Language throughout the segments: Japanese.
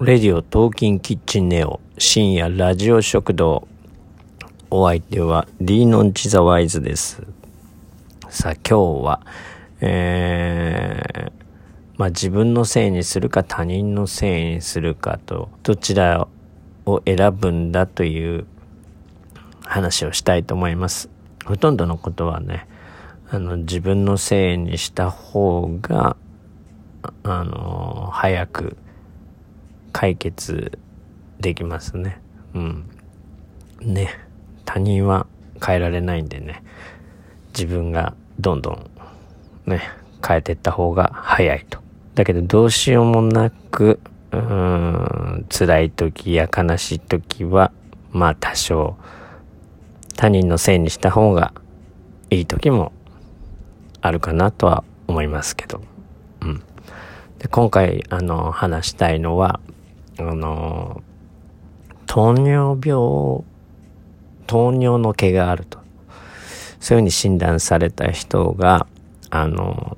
レディオトーキンキッチンネオ深夜ラジオ食堂。お相手はディーノンチザワイズです。さあ今日はえー、まあ自分のせいにするか他人のせいにするかとどちらを選ぶんだという話をしたいと思います。ほとんどのことはねあの自分のせいにした方があの早く解決できますね。うん。ね。他人は変えられないんでね。自分がどんどんね、変えていった方が早いと。だけどどうしようもなく、うーん、辛い時や悲しい時は、まあ多少、他人のせいにした方がいい時もあるかなとは思いますけど。うん。で今回、あの、話したいのは、あの、糖尿病、糖尿の毛があると。そういうふうに診断された人が、あの、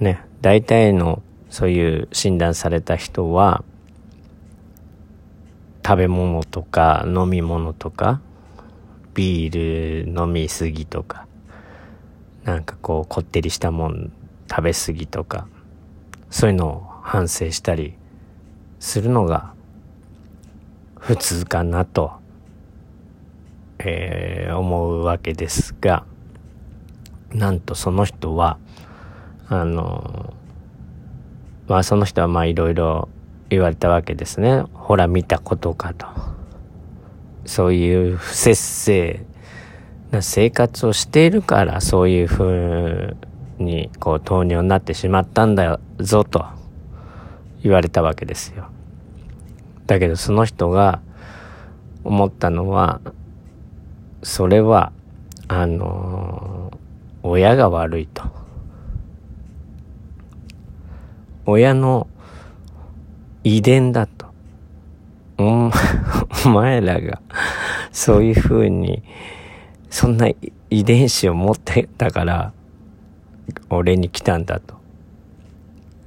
ね、大体のそういう診断された人は、食べ物とか飲み物とか、ビール飲みすぎとか、なんかこう、こってりしたもん食べすぎとか、そういうのを反省したりするのが普通かなと、えー、思うわけですが、なんとその人は、あの、まあその人はまあいろいろ言われたわけですね。ほら見たことかと。そういう不節制な生活をしているからそういうふうにこう糖尿になってしまったんだぞと言われたわけですよ。だけどその人が思ったのはそれはあの親が悪いと。親の遺伝だと。お前らがそういうふうにそんな遺伝子を持ってたから俺に来たんだと。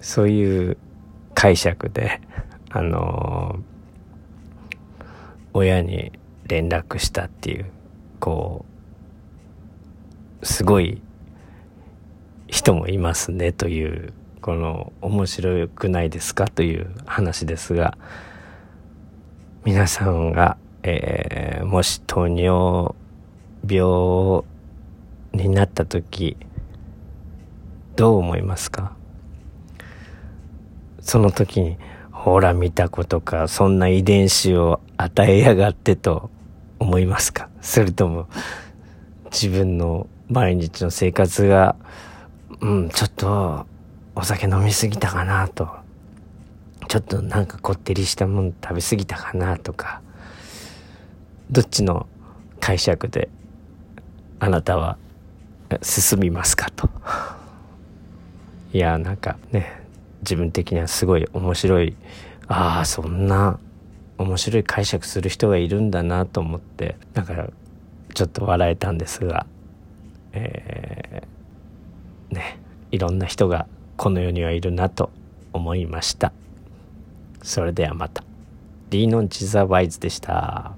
そういう解釈で、あのー、親に連絡したっていう、こう、すごい人もいますねという、この面白くないですかという話ですが、皆さんが、えー、もし糖尿病になった時、どう思いますか？その時に、ほら見たことか、そんな遺伝子を与えやがってと思いますか？それとも、自分の毎日の生活が、うん、ちょっと、お酒飲みすぎたかなと。ちょっとなんかこってりしたもん食べすぎたかなとか。どっちの解釈で、あなたは進みますかと。いや、なんかね、自分的にはすごい面白い。ああそんな面白い解釈する人がいるんだなと思って。だからちょっと笑えたんですが。えー、ねいろんな人がこの世にはいるなと思いました。それではまた。リーノンチザワイズでした。